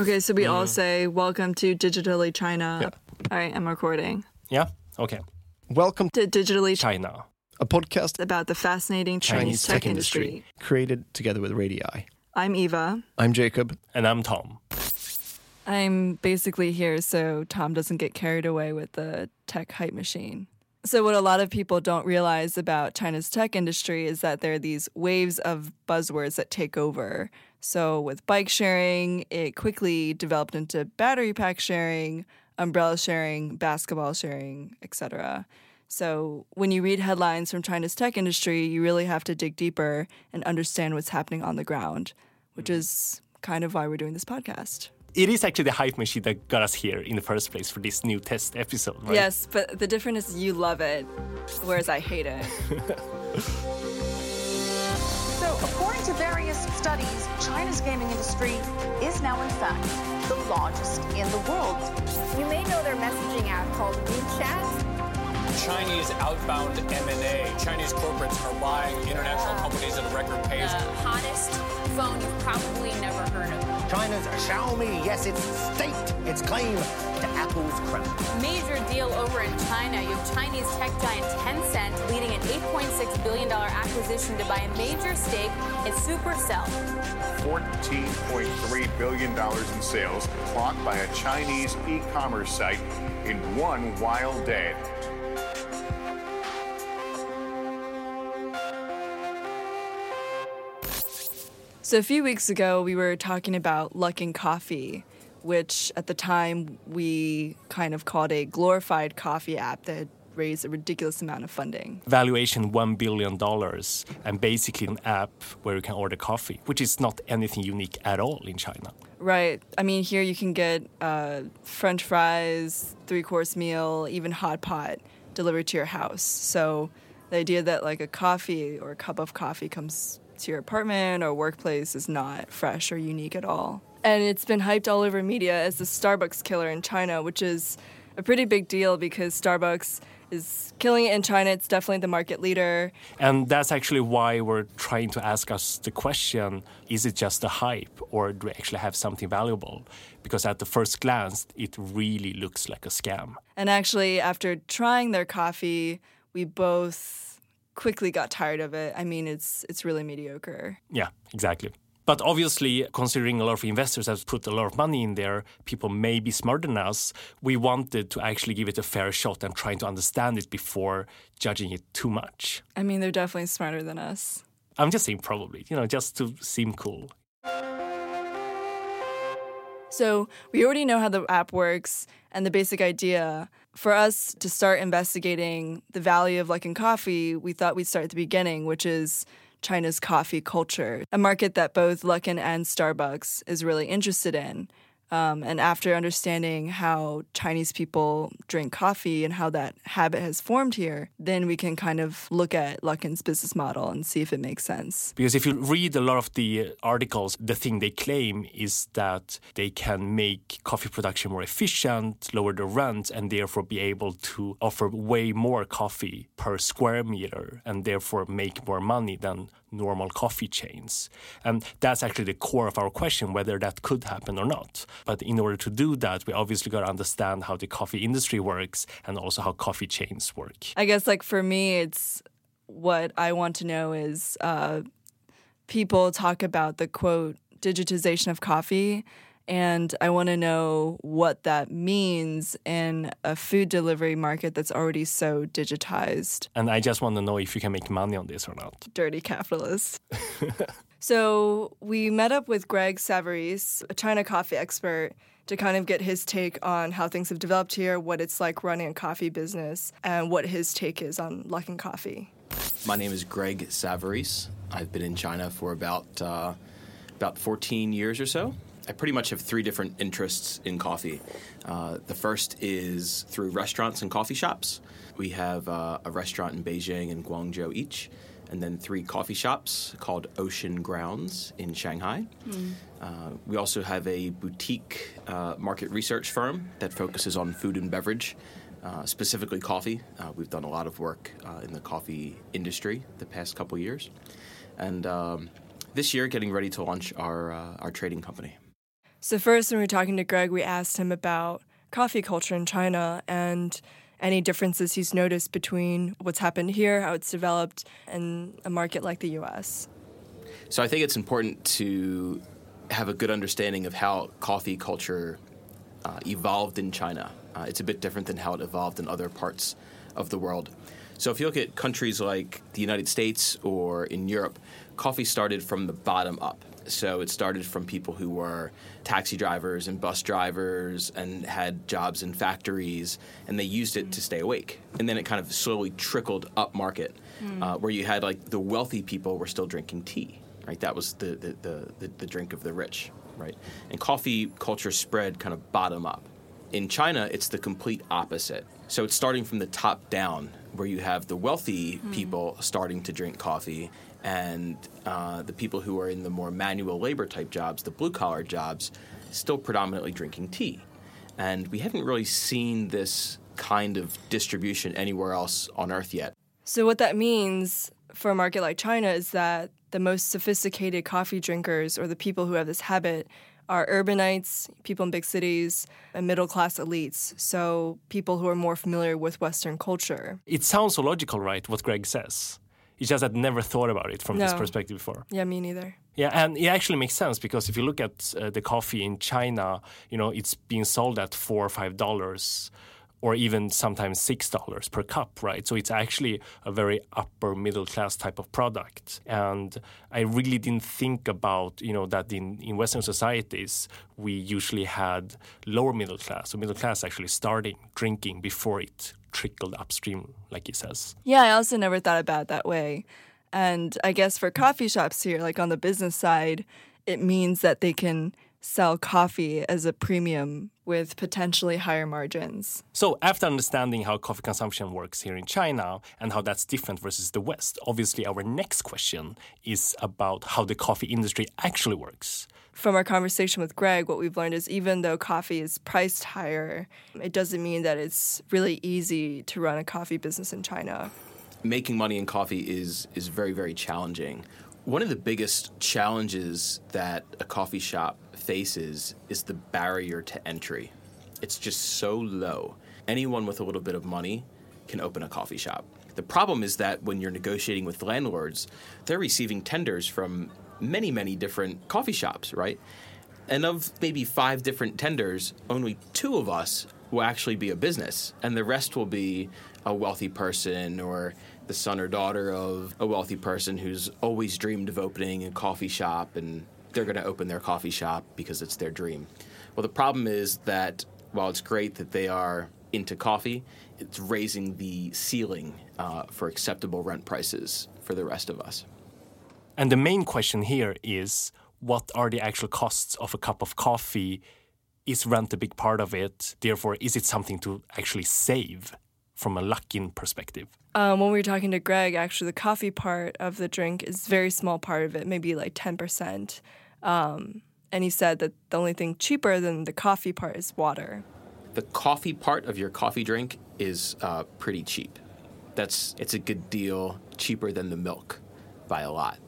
Okay, so we all mm. say welcome to Digitally China. Yeah. All right, I'm recording. Yeah? Okay. Welcome to To Digitally China China. a podcast about the fascinating Chinese, tech, industry. created together with Radii. I'm Eva. I'm Jacob. And I'm Tom. I'm basically here so Tom doesn't get carried away with the tech hype machine. So, what a lot of people don't realize about China's tech industry is that there are these waves of buzzwords that take over. So, with bike sharing, it quickly developed into battery pack sharing, umbrella sharing, basketball sharing, etc. So, when you read headlines from China's tech industry, you really have to dig deeper and understand what's happening on the ground, which mm. is kind of why we're doing this podcast. It is actually the hype machine that got us here in the first place for this new test episode, right? Yes, but the difference is you love it, whereas I hate it. So, according to various studies, China's gaming industry is now, in fact, the largest in the world. You may know their messaging app called WeChat. Chinese outbound M&A. Chinese corporates are buying international companies at a record pace. The hottest phone you've probably never heard of. China's Xiaomi, yes, it's staked its claim to Apple's crown. Major deal over in China. You have Chinese tech giant Tencent leading an $8.6 billion acquisition to buy a major stake in Supercell. $14.3 billion in sales clocked by a Chinese e commerce site in one wild day. So, a few weeks ago, we were talking about Luckin Coffee, which at the time we kind of called a glorified coffee app that had raised a ridiculous amount of funding. Valuation $1 billion and basically an app where you can order coffee, which is not anything unique at all in China. Right. I mean, here you can get uh, French fries, three course meal, even hot pot delivered to your house. So the idea that like a coffee or a cup of coffee comes to your apartment or workplace is not fresh or unique at all. And it's been hyped all over media as the Starbucks killer in China, which is a pretty big deal because Starbucks is killing it in China. It's definitely the market leader. And that's actually why we're trying to ask us the question is it just a hype or do we actually have something valuable? Because at the first glance, it really looks like a scam. And actually, after trying their coffee, we both quickly got tired of it. I mean, it's it's really mediocre. Yeah, exactly. But obviously, considering a lot of investors have put a lot of money in there, people may be smarter than us. We wanted to actually give it a fair shot and trying to understand it before judging it too much. I mean, they're definitely smarter than us. I'm just saying probably, you know, just to seem cool. So, we already know how the app works and the basic idea. For us to start investigating the value of Luckin Coffee, we thought we'd start at the beginning, which is China's coffee culture, a market that both Luckin and Starbucks is really interested in. Um, and after understanding how Chinese people drink coffee and how that habit has formed here, then we can kind of look at Luckin's business model and see if it makes sense. Because if you read a lot of the articles, the thing they claim is that they can make coffee production more efficient, lower the rent, and therefore be able to offer way more coffee per square meter and therefore make more money than normal coffee chains. And that's actually the core of our question whether that could happen or not. But in order to do that, we obviously got to understand how the coffee industry works and also how coffee chains work. I guess, like, for me, it's what I want to know is uh, people talk about the quote, digitization of coffee. And I want to know what that means in a food delivery market that's already so digitized. And I just want to know if you can make money on this or not. Dirty capitalist. so we met up with Greg Savarese, a China coffee expert, to kind of get his take on how things have developed here, what it's like running a coffee business, and what his take is on Luckin Coffee. My name is Greg Savarese. I've been in China for about uh, about 14 years or so. I pretty much have three different interests in coffee. Uh, the first is through restaurants and coffee shops. We have uh, a restaurant in Beijing and Guangzhou each, and then three coffee shops called Ocean Grounds in Shanghai. Uh, we also have a boutique uh, market research firm that focuses on food and beverage, uh, specifically coffee. Uh, we've done a lot of work uh, in the coffee industry the past couple years. And um, This year, getting ready to launch our uh, our trading company. So first, when we were talking to Greg, we asked him about coffee culture in China and any differences he's noticed between what's happened here, how it's developed, and a market like the U.S. So I think it's important to have a good understanding of how coffee culture uh, evolved in China. Uh, it's a bit different than how it evolved in other parts of the world. So if you look at countries like the United States or in Europe, coffee started from the bottom up. So it started from people who were taxi drivers and bus drivers and had jobs in factories, and they used it to stay awake. And then it kind of slowly trickled up market, mm. uh, where you had like the wealthy people were still drinking tea, right? That was the, the, the, the, the drink of the rich, right? And coffee culture spread kind of bottom up. In China, it's the complete opposite. So it's starting from the top down, where you have the wealthy mm. people starting to drink coffee, and uh, the people who are in the more manual labor type jobs, the blue collar jobs, still predominantly drinking tea. And we haven't really seen this kind of distribution anywhere else on Earth yet. So, what that means for a market like China is that the most sophisticated coffee drinkers or the people who have this habit are urbanites, people in big cities, and middle class elites. So, people who are more familiar with Western culture. It sounds so logical, right? What Greg says. It's just I'd never thought about it from no. this perspective before. Yeah, me neither. Yeah, and it actually makes sense because if you look at uh, the coffee in China, you know, it's being sold at four or five dollars, or even sometimes six dollars per cup, right? So it's actually a very upper middle class type of product. And I really didn't think about, you know, that in, in Western societies we usually had lower middle class, so middle class actually starting drinking before it trickled upstream, like he says. Yeah, I also never thought about that way. And I guess for coffee shops here, like on the business side, it means that they can sell coffee as a premium with potentially higher margins. So, after understanding how coffee consumption works here in China and how that's different versus the West, obviously our next question is about how the coffee industry actually works from our conversation with Greg, what we've learned is even though coffee is priced higher, it doesn't mean that it's really easy to run a coffee business in China. Making money in coffee is is very very challenging. One of the biggest challenges that a coffee shop faces is the barrier to entry. It's just so low. Anyone with a little bit of money can open a coffee shop. The problem is that when you're negotiating with landlords, they're receiving tenders from many, many different coffee shops, right? And of maybe five different tenders, only two of us will actually be a business, and the rest will be a wealthy person or the son or daughter of a wealthy person who's always dreamed of opening a coffee shop and they're going to open their coffee shop because it's their dream. Well, the problem is that while it's great that they are into coffee, it's raising the ceiling uh, for acceptable rent prices for the rest of us. And the main question here is what are the actual costs of a cup of coffee? Is rent a big part of it? Therefore, is it something to actually save from a Luckin perspective? Um, when we were talking to Greg, actually, the coffee part of the drink is a very small part of it, maybe like 10%. Um, and he said that the only thing cheaper than the coffee part is water. The coffee part of your coffee drink is uh, pretty cheap. That's it's a good deal, cheaper than the milk by a lot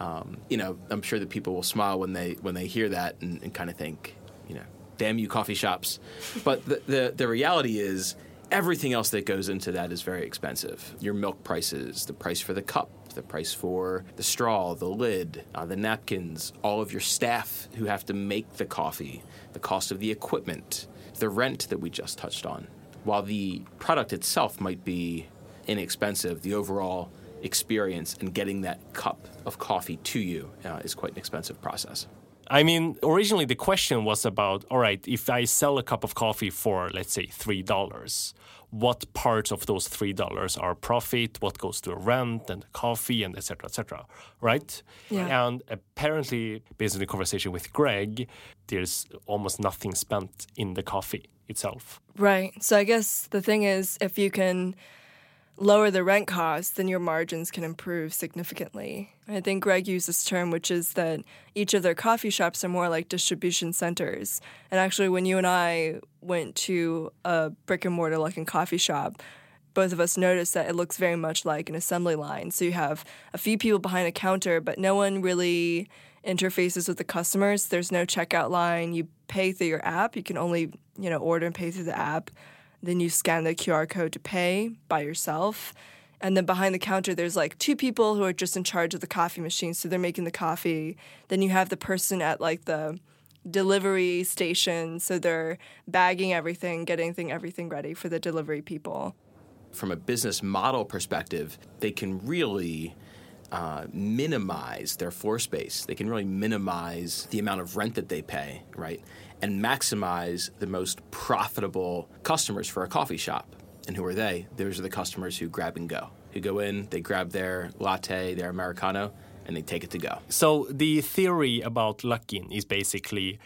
um, you know, I'm sure that people will smile when they when they hear that and, and kind of think, you know, damn you coffee shops. But the, the, the reality is everything else that goes into that is very expensive. Your milk prices, the price for the cup, the price for the straw, the lid, uh, the napkins, all of your staff who have to make the coffee, the cost of the equipment, the rent that we just touched on. While the product itself might be inexpensive, the overall experience and getting that cup of coffee to you uh, is quite an expensive process. I mean, originally the question was about all right, if I sell a cup of coffee for, let's say, $3, what parts of those $3 are profit, what goes to rent and coffee and etc. etc. right? Yeah. And apparently, based on the conversation with Greg, there's almost nothing spent in the coffee itself. Right. So I guess the thing is, if you can lower the rent costs, then your margins can improve significantly. I think Greg used this term, which is that each of their coffee shops are more like distribution centers. And actually, when you and I went to a brick and mortar Luckin coffee shop, both of us noticed that it looks very much like an assembly line. So you have a few people behind a counter, but no one really interfaces with the customers. There's no checkout line. You pay through your app. You can only, you know, order and pay through the app. Then you scan the QR code to pay by yourself. And then behind the counter, there's like two people who are just in charge of the coffee machine. So they're making the coffee. Then you have the person at like the delivery station. So they're bagging everything, getting thing, everything ready for the delivery people. From a business model perspective, they can really uh, minimize their floor space. They can really minimize the amount of rent that they pay, right? And maximize the most profitable customers for a coffee shop. And who are they? Those are the customers who grab and go, who go in, they grab their latte, their Americano, and they take it to go. So the theory about Luckin is basically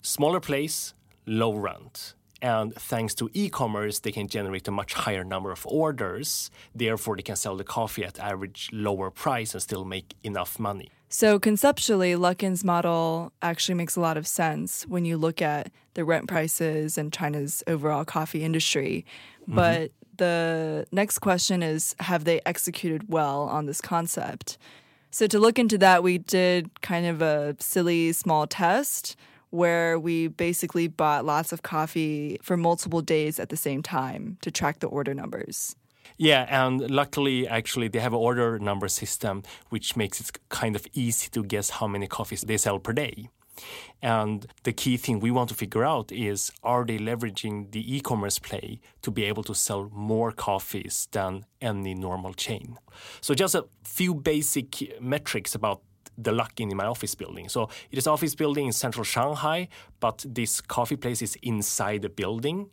smaller place, low rent. And thanks to e-commerce, they can generate a much higher number of orders. Therefore, they can sell the coffee at average lower price and still make enough money. So conceptually, Luckin's model actually makes a lot of sense when you look at the rent prices and China's overall coffee industry. Mm-hmm. But the next question is have they executed well on this concept? So to look into that, we did kind of a silly small test where we basically bought lots of coffee for multiple days at the same time to track the order numbers. Yeah, and luckily, actually, they have an order number system which makes it kind of easy to guess how many coffees they sell per day. And the key thing we want to figure out is are they leveraging the e commerce play to be able to sell more coffees than any normal chain? So, just a few basic metrics about the Luckin in my office building. So it is office building in central Shanghai, but this coffee place is inside the building.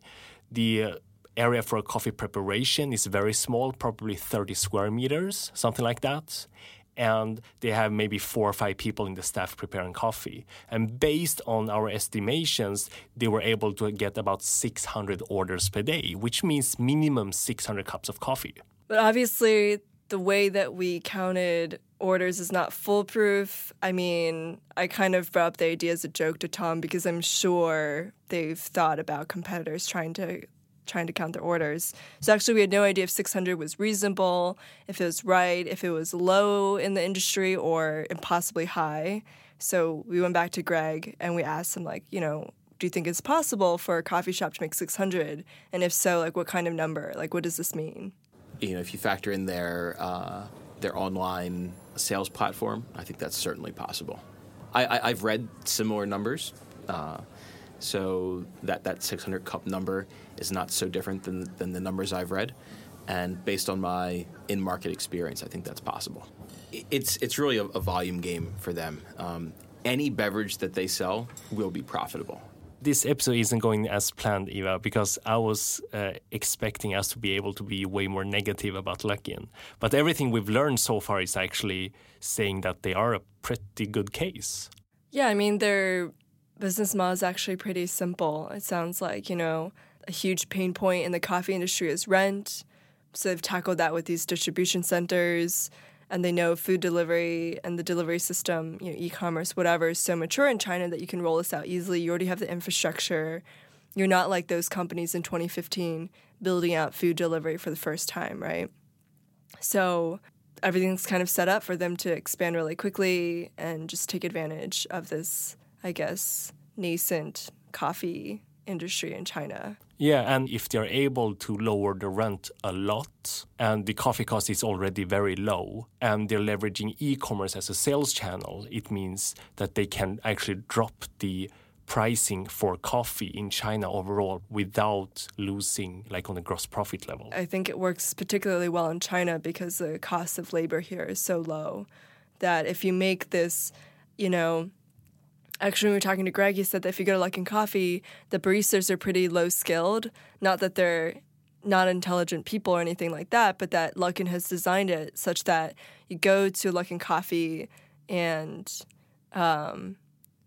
The area for coffee preparation is very small, probably 30 square meters, something like that. And they have maybe four or five people in the staff preparing coffee. And based on our estimations, they were able to get about 600 orders per day, which means minimum 600 cups of coffee. But obviously, the way that we counted orders is not foolproof. I mean, I kind of brought up the idea as a joke to Tom because I'm sure they've thought about competitors trying to trying to count their orders. So actually we had no idea if 600 was reasonable, if it was right, if it was low in the industry or impossibly high. So we went back to Greg and we asked him like, you know, do you think it's possible for a coffee shop to make 600? And if so, like what kind of number? Like what does this mean? You know, if you factor in their uh, their online sales platform, I think that's certainly possible. I, I, have read similar numbers. Uh, so that, that 600 cup number is not so different than, than the numbers I've read. And based on my in market experience, I think that's possible. It's, it's really a, a volume game for them. Um, any beverage that they sell will be profitable this episode isn't going as planned, Eva, because I was uh, expecting us to be able to be way more negative about Luckin. But everything we've learned so far is actually saying that they are a pretty good case. Yeah, I mean, their business model is actually pretty simple. It sounds like, you know, a huge pain point in the coffee industry is rent. So they've tackled that with these distribution centers and they know food delivery and the delivery system, you know, e-commerce, whatever, is so mature in China that you can roll this out easily. You already have the infrastructure. You're not like those companies in 2015 building out food delivery for the first time, right? So everything's kind of set up for them to expand really quickly and just take advantage of this, I guess, nascent coffee industry in China. Yeah, and if they're able to lower the rent a lot and the coffee cost is already very low and they're leveraging e commerce as a sales channel, it means that they can actually drop the pricing for coffee in China overall without losing like on a gross profit level. I think it works particularly well in China because the cost of labor here is so low that if you make this, you know, actually, when we were talking to Greg, he said that if you go to Luckin Coffee, the baristas are pretty low skilled. Not that they're not intelligent people or anything like that, but that Luckin has designed it such that you go to Luckin Coffee and um,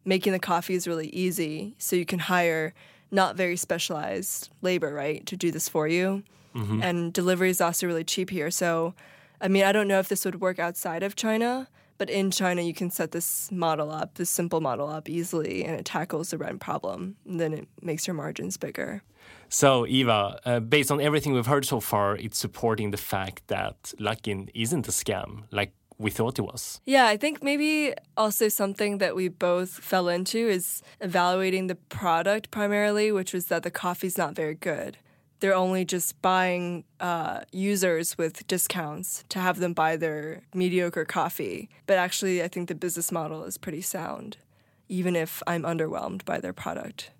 making the coffee is really easy. So you can hire not very specialized labor, right, to do this for you. Mm-hmm. And delivery is also really cheap here. So, I mean, I don't know if this would work outside of China, But in China, you can set this model up, this simple model up easily, and it tackles the rent problem. And then it makes your margins bigger. So, Eva, uh, based on everything we've heard so far, it's supporting the fact that Luckin isn't a scam like we thought it was. Yeah, I think maybe also something that we both fell into is evaluating the product primarily, which was that the coffee's not very good. They're only just buying uh, users with discounts to have them buy their mediocre coffee. But actually, I think the business model is pretty sound, even if I'm underwhelmed by their product.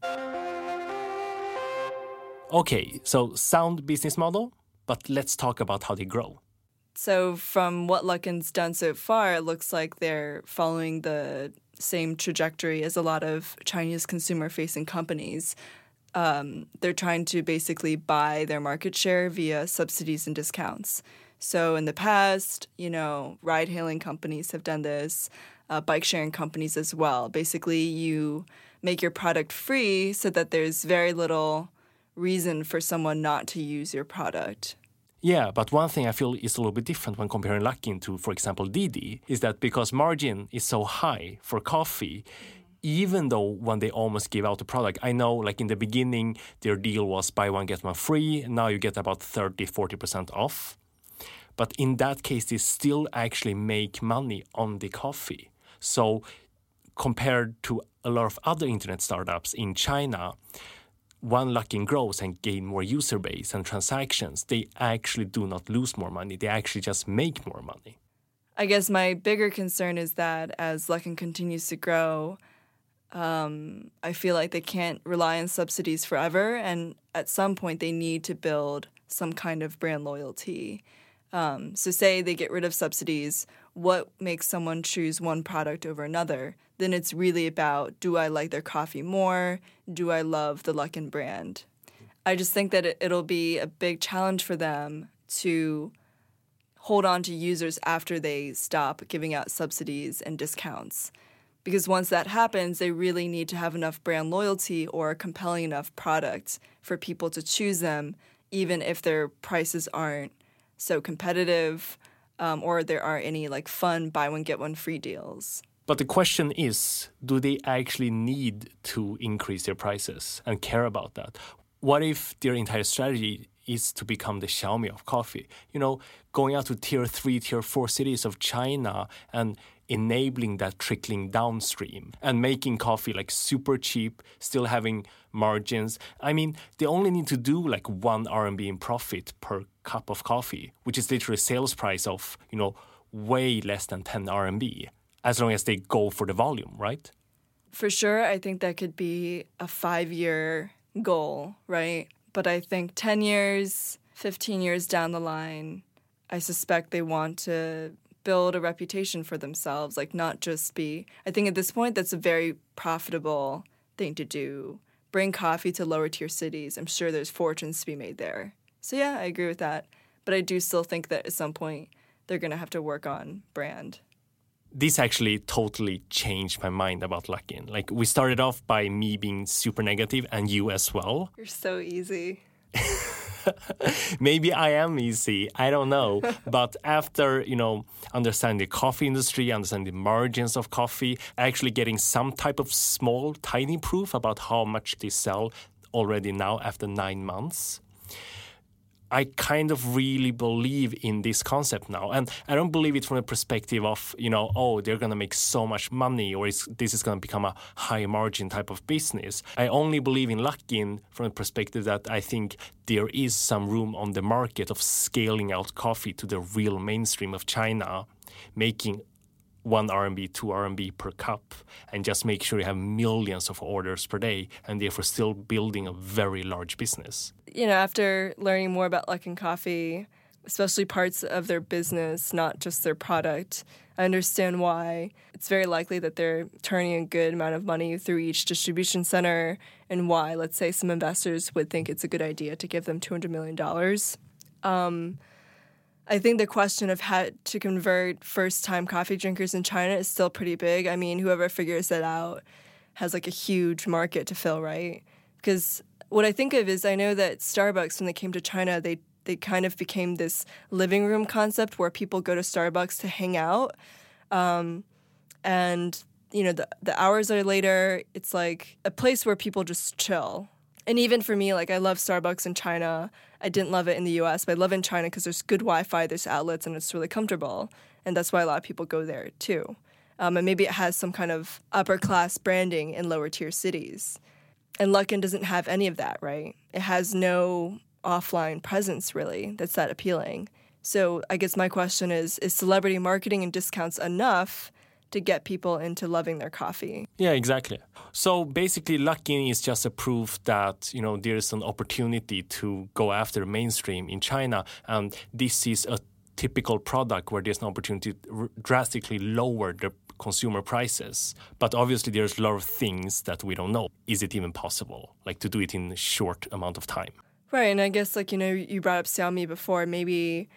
Okay, so sound business model, but let's talk about how they grow. So, from what Luckin's done so far, it looks like they're following the same trajectory as a lot of Chinese consumer facing companies. Um, they're trying to basically buy their market share via subsidies and discounts. So, in the past, you know, ride hailing companies have done this, uh, bike sharing companies as well. Basically, you make your product free so that there's very little reason for someone not to use your product. Yeah, but one thing I feel is a little bit different when comparing Luckin to, for example, Didi, is that because margin is so high for coffee, even though when they almost give out the product, I know like in the beginning, their deal was buy one, get one free. Now you get about 30, 40% off. But in that case, they still actually make money on the coffee. So compared to a lot of other internet startups in China, one Luckin grows and gain more user base and transactions, they actually do not lose more money. They actually just make more money. I guess my bigger concern is that as Luckin continues to grow, um, I feel like they can't rely on subsidies forever, and at some point they need to build some kind of brand loyalty. Um, so, say they get rid of subsidies, what makes someone choose one product over another? Then it's really about do I like their coffee more? Do I love the Luckin brand? I just think that it, it'll be a big challenge for them to hold on to users after they stop giving out subsidies and discounts. Because once that happens, they really need to have enough brand loyalty or a compelling enough product for people to choose them, even if their prices aren't so competitive um, or there aren't any like fun buy one get one free deals. But the question is do they actually need to increase their prices and care about that? What if their entire strategy is to become the Xiaomi of coffee? You know, going out to tier three, tier four cities of China and enabling that trickling downstream and making coffee like super cheap, still having margins. I mean, they only need to do like one RMB in profit per cup of coffee, which is literally sales price of, you know, way less than 10 RMB, as long as they go for the volume, right? For sure, I think that could be a five year goal, right? But I think 10 years, 15 years down the line, I suspect they want to build a reputation for themselves, like not just be. I think at this point, that's a very profitable thing to do. Bring coffee to lower tier cities. I'm sure there's fortunes to be made there. So, yeah, I agree with that. But I do still think that at some point, they're going to have to work on brand. This actually totally changed my mind about Luckin. Like, we started off by me being super negative and you as well. You're so easy. maybe I am easy. I don't know. but after, you know, understanding the coffee industry, understanding the margins of coffee, actually getting some type of small, tiny proof about how much they sell already now after nine months. I kind of really believe in this concept now. And I don't believe it from the perspective of, you know, oh, they're going to make so much money or this is going to become a high margin type of business. I only believe in Luckin from the perspective that I think there is some room on the market of scaling out coffee to the real mainstream of China, making one RMB, two RMB per cup, and just make sure you have millions of orders per day, and therefore still building a very large business. You know, after learning more about Luckin Coffee, especially parts of their business, not just their product, I understand why it's very likely that they're turning a good amount of money through each distribution center, and why, let's say, some investors would think it's a good idea to give them $200 million. Um, I think the question of how to convert first time coffee drinkers in China is still pretty big. I mean, whoever figures that out has like a huge market to fill, right? Because what I think of is I know that Starbucks, when they came to China, they they kind of became this living room concept where people go to Starbucks to hang out. Um, and you know the the hours are later. It's like a place where people just chill. And even for me, like I love Starbucks in China. I didn't love it in the U.S., but I love it in China because there's good Wi-Fi, there's outlets, and it's really comfortable. And that's why a lot of people go there too. Um, and maybe it has some kind of upper class branding in lower tier cities. And Luckin doesn't have any of that, right? It has no offline presence really that's that appealing. So I guess my question is is celebrity marketing and discounts enough to get people into loving their coffee? Yeah, exactly. So basically Luckin is just a proof that, you know, there is an opportunity to go after mainstream in China and this is a typical product where there's an opportunity to drastically lower the consumer prices. But obviously, there's a lot of things that we don't know. Is it even possible, like to do it in a short amount of time? Right, and I guess like you know, you brought up Xiaomi before. Maybe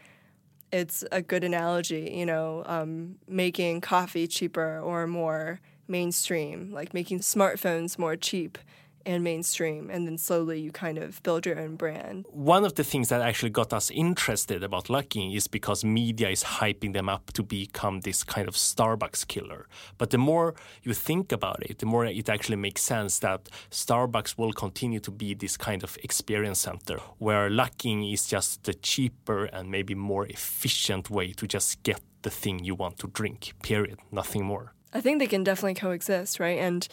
it's a good analogy. You know, um, making coffee cheaper or more mainstream, like making smartphones more cheap and mainstream and then slowly you kind of build your own brand. One of the things that actually got us interested about Luckin is because media is hyping them up to become this kind of starbucks killer. But the more you think about it the more it actually makes sense that starbucks will continue to be this kind of experience center where Luckin is just the cheaper and maybe more efficient way to just get the thing you want to drink period nothing more. I think they can definitely coexist right? And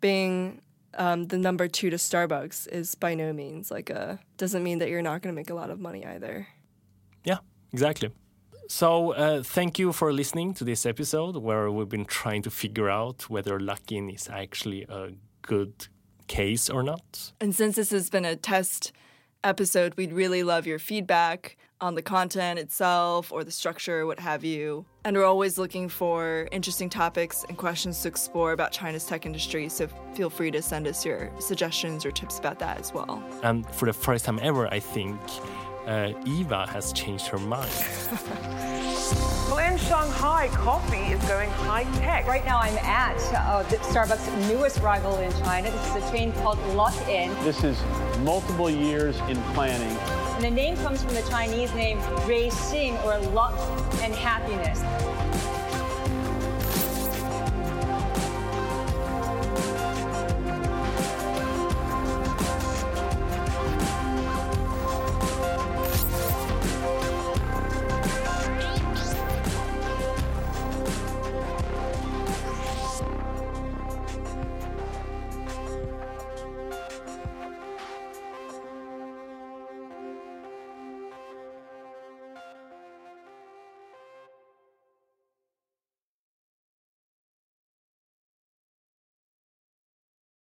being um, the number two to Starbucks is by no means like a doesn't mean that you're not going to make a lot of money either. Yeah, exactly. So uh, thank you for listening to this episode where we've been trying to figure out whether Luckin is actually a good case or not. And since this has been a test episode, we'd really love your feedback on the content itself or the structure, what have you. And we're always looking for interesting topics and questions to explore about China's tech industry, so feel free to send us your suggestions or tips about that as well. And for the first time ever, I think uh, Eva has changed her mind. well, in Shanghai, coffee is going high tech. Right now, I'm at uh, Starbucks' newest rival in China. This is a chain called Luckin. This is multiple years in planning. And the name comes from the Chinese name Rui Xing, or luck and happiness.